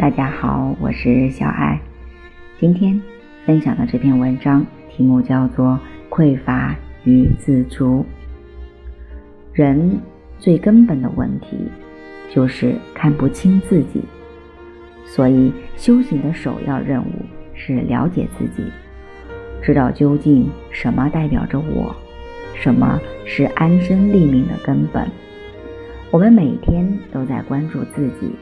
大家好，我是小爱。今天分享的这篇文章题目叫做《匮乏与自足》。人最根本的问题就是看不清自己，所以修行的首要任务是了解自己，知道究竟什么代表着我，什么是安身立命的根本。我们每天都在关注自己，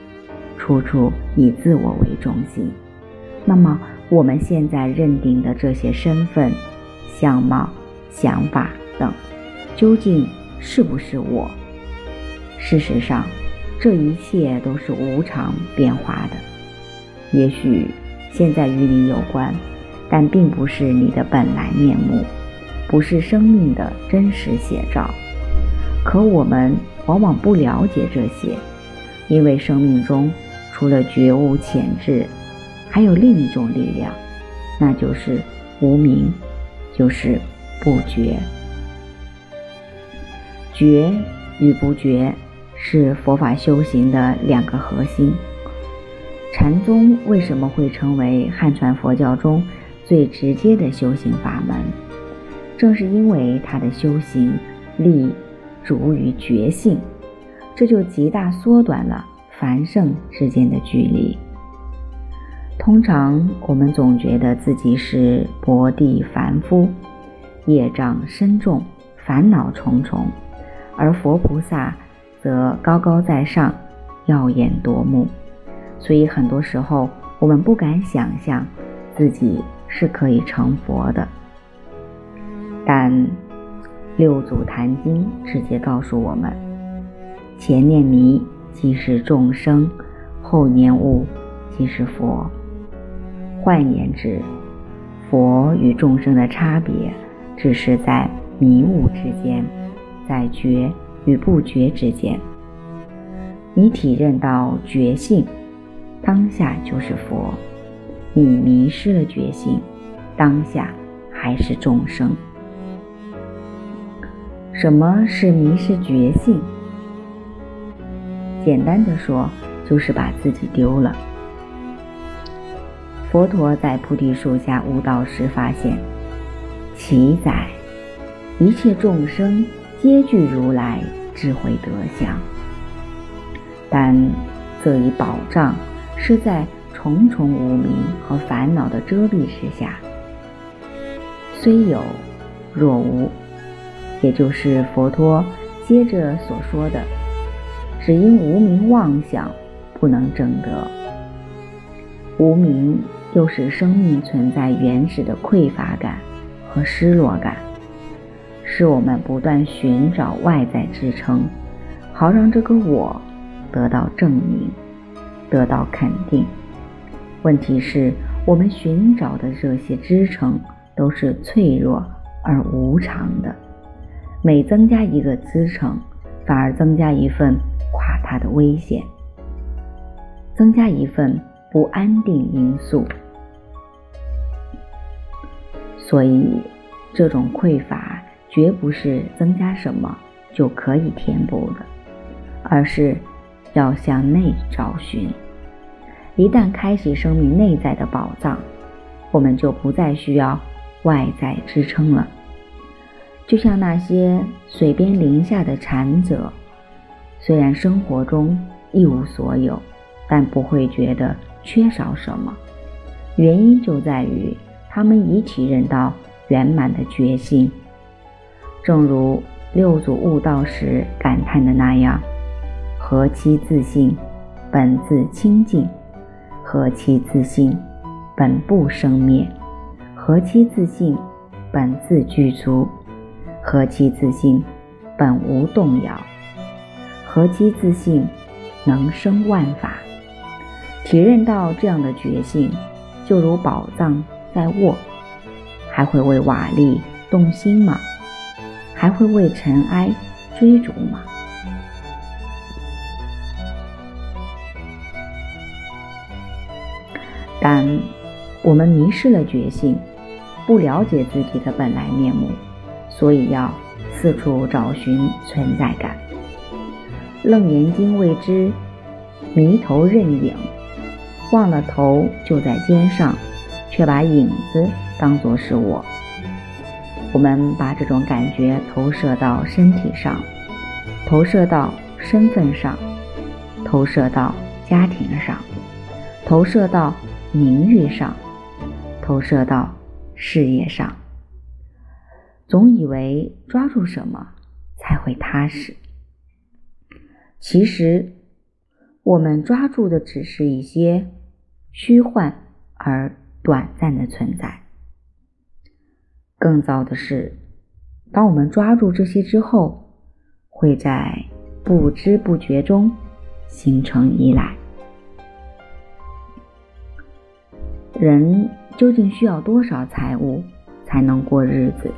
处处以自我为中心。那么，我们现在认定的这些身份、相貌、想法等，究竟是不是我？事实上，这一切都是无常变化的。也许现在与你有关，但并不是你的本来面目，不是生命的真实写照。可我们。往往不了解这些，因为生命中除了觉悟潜质，还有另一种力量，那就是无名，就是不觉。觉与不觉是佛法修行的两个核心。禅宗为什么会成为汉传佛教中最直接的修行法门？正是因为它的修行力。主于觉性，这就极大缩短了凡圣之间的距离。通常我们总觉得自己是薄地凡夫，业障深重，烦恼重重，而佛菩萨则高高在上，耀眼夺目。所以很多时候我们不敢想象自己是可以成佛的，但。六祖坛经直接告诉我们：前念迷即是众生，后念悟即是佛。换言之，佛与众生的差别，只是在迷悟之间，在觉与不觉之间。你体认到觉性，当下就是佛；你迷失了觉性，当下还是众生。什么是迷失觉性？简单的说，就是把自己丢了。佛陀在菩提树下悟道时，发现奇哉，一切众生皆具如来智慧德相，但这一宝藏是在重重无明和烦恼的遮蔽之下，虽有，若无。也就是佛陀接着所说的，只因无名妄想不能证得。无名又使生命存在原始的匮乏感和失落感，使我们不断寻找外在支撑，好让这个我得到证明，得到肯定。问题是，我们寻找的这些支撑都是脆弱而无常的。每增加一个支撑，反而增加一份垮塌的危险，增加一份不安定因素。所以，这种匮乏绝不是增加什么就可以填补的，而是要向内找寻。一旦开启生命内在的宝藏，我们就不再需要外在支撑了。就像那些水边林下的禅者，虽然生活中一无所有，但不会觉得缺少什么。原因就在于他们已体认到圆满的决心。正如六祖悟道时感叹的那样：“何其自信，本自清净；何其自信，本不生灭；何其自信，本自具足。”何其自信，本无动摇；何其自信，能生万法。体认到这样的觉性，就如宝藏在握，还会为瓦砾动心吗？还会为尘埃追逐吗？但我们迷失了觉性，不了解自己的本来面目。所以要四处找寻存在感。楞严经谓之迷头认影，忘了头就在肩上，却把影子当作是我。我们把这种感觉投射到身体上，投射到身份上，投射到家庭上，投射到名誉上，投射到事业上。总以为抓住什么才会踏实，其实我们抓住的只是一些虚幻而短暂的存在。更糟的是，当我们抓住这些之后，会在不知不觉中形成依赖。人究竟需要多少财物才能过日子？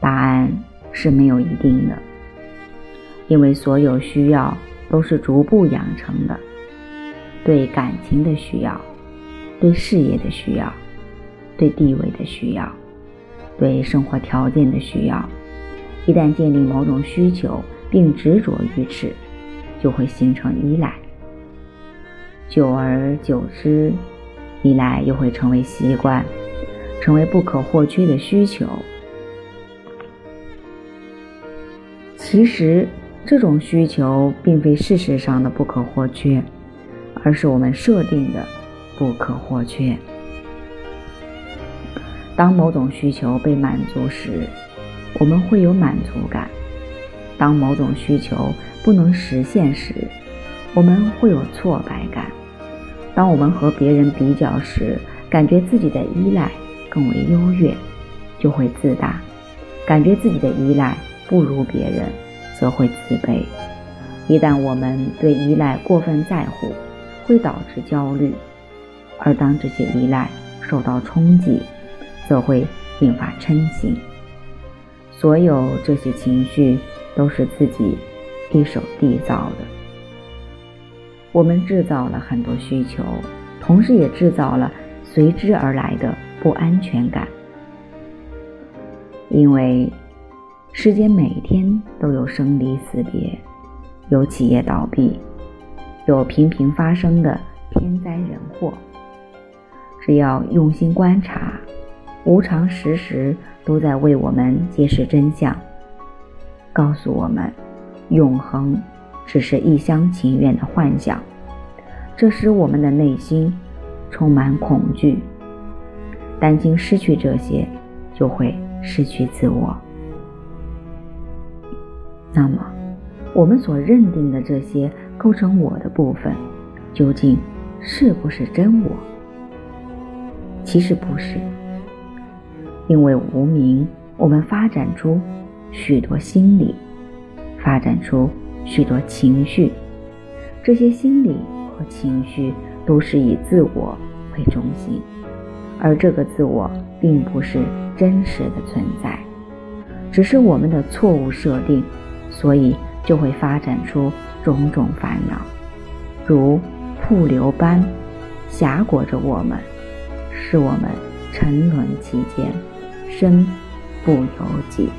答案是没有一定的，因为所有需要都是逐步养成的。对感情的需要，对事业的需要，对地位的需要，对生活条件的需要，一旦建立某种需求并执着于此，就会形成依赖。久而久之，依赖又会成为习惯，成为不可或缺的需求。其实，这种需求并非事实上的不可或缺，而是我们设定的不可或缺。当某种需求被满足时，我们会有满足感；当某种需求不能实现时，我们会有挫败感；当我们和别人比较时，感觉自己的依赖更为优越，就会自大，感觉自己的依赖。不如别人，则会自卑。一旦我们对依赖过分在乎，会导致焦虑；而当这些依赖受到冲击，则会引发嗔心。所有这些情绪都是自己一手缔造的。我们制造了很多需求，同时也制造了随之而来的不安全感，因为。世间每天都有生离死别，有企业倒闭，有频频发生的天灾人祸。只要用心观察，无常时时都在为我们揭示真相，告诉我们，永恒只是一厢情愿的幻想。这使我们的内心充满恐惧，担心失去这些，就会失去自我。那么，我们所认定的这些构成我的部分，究竟是不是真我？其实不是，因为无名，我们发展出许多心理，发展出许多情绪，这些心理和情绪都是以自我为中心，而这个自我并不是真实的存在，只是我们的错误设定。所以就会发展出种种烦恼，如瀑流般挟裹着我们，使我们沉沦其间，身不由己。